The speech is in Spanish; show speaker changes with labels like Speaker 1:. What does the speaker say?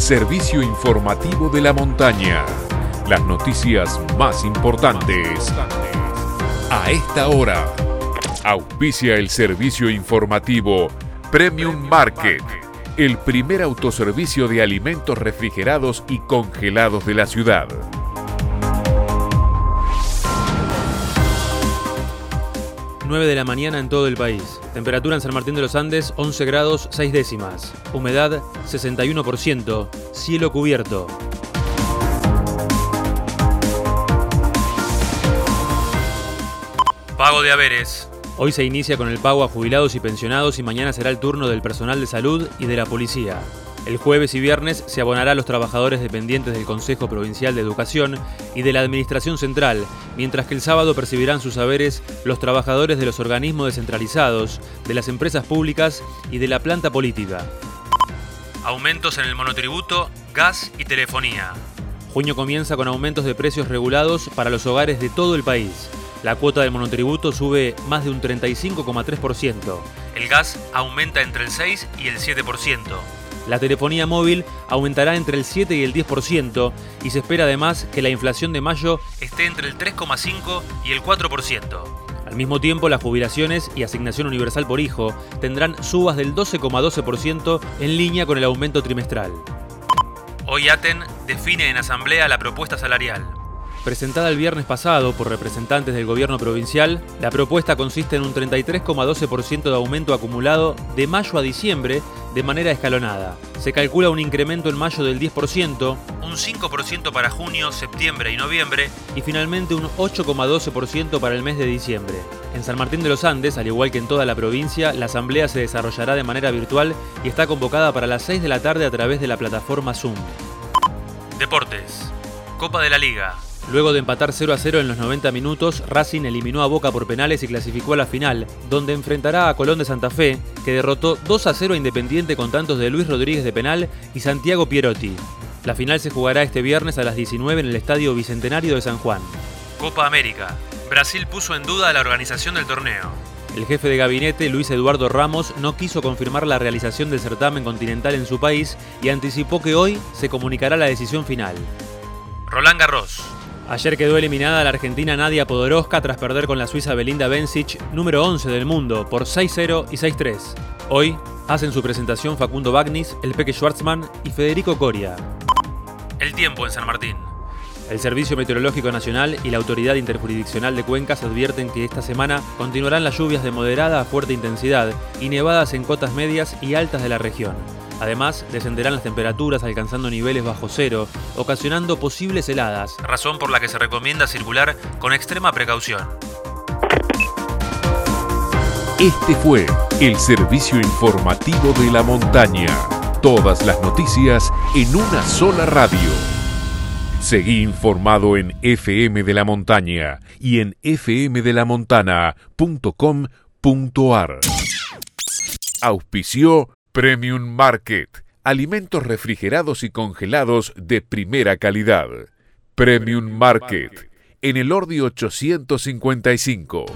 Speaker 1: servicio informativo de la montaña. Las noticias más importantes. A esta hora, auspicia el servicio informativo Premium Market, el primer autoservicio de alimentos refrigerados y congelados de la ciudad.
Speaker 2: 9 de la mañana en todo el país. Temperatura en San Martín de los Andes 11 grados 6 décimas. Humedad 61%. Cielo cubierto. Pago de haberes. Hoy se inicia con el pago a jubilados y pensionados y mañana será el turno del personal de salud y de la policía. El jueves y viernes se abonará a los trabajadores dependientes del Consejo Provincial de Educación y de la Administración Central, mientras que el sábado percibirán sus saberes los trabajadores de los organismos descentralizados, de las empresas públicas y de la planta política. Aumentos en el monotributo, gas y telefonía. Junio comienza con aumentos de precios regulados para los hogares de todo el país. La cuota del monotributo sube más de un 35,3%. El gas aumenta entre el 6 y el 7%. La telefonía móvil aumentará entre el 7 y el 10% y se espera además que la inflación de mayo esté entre el 3,5 y el 4%. Al mismo tiempo, las jubilaciones y asignación universal por hijo tendrán subas del 12,12% en línea con el aumento trimestral. Hoy ATEN define en asamblea la propuesta salarial. Presentada el viernes pasado por representantes del gobierno provincial, la propuesta consiste en un 33,12% de aumento acumulado de mayo a diciembre de manera escalonada. Se calcula un incremento en mayo del 10%, un 5% para junio, septiembre y noviembre y finalmente un 8,12% para el mes de diciembre. En San Martín de los Andes, al igual que en toda la provincia, la asamblea se desarrollará de manera virtual y está convocada para las 6 de la tarde a través de la plataforma Zoom. Deportes. Copa de la Liga. Luego de empatar 0 a 0 en los 90 minutos, Racing eliminó a Boca por penales y clasificó a la final, donde enfrentará a Colón de Santa Fe, que derrotó 2 a 0 a Independiente con tantos de Luis Rodríguez de penal y Santiago Pierotti. La final se jugará este viernes a las 19 en el Estadio Bicentenario de San Juan. Copa América. Brasil puso en duda la organización del torneo. El jefe de gabinete, Luis Eduardo Ramos, no quiso confirmar la realización del certamen continental en su país y anticipó que hoy se comunicará la decisión final. Roland Garros. Ayer quedó eliminada la argentina Nadia Podoroska tras perder con la suiza Belinda Bencic, número 11 del mundo, por 6-0 y 6-3. Hoy hacen su presentación Facundo Bagnis, el Peque Schwartzman y Federico Coria. El tiempo en San Martín. El Servicio Meteorológico Nacional y la Autoridad Interjurisdiccional de Cuencas advierten que esta semana continuarán las lluvias de moderada a fuerte intensidad y nevadas en cotas medias y altas de la región. Además, descenderán las temperaturas alcanzando niveles bajo cero, ocasionando posibles heladas, razón por la que se recomienda circular con extrema precaución.
Speaker 1: Este fue el servicio informativo de la montaña. Todas las noticias en una sola radio. Seguí informado en FM de la Montaña y en fmdelamontana.com.ar. Auspició Premium Market. Alimentos refrigerados y congelados de primera calidad. Premium Market. En el Ordi 855.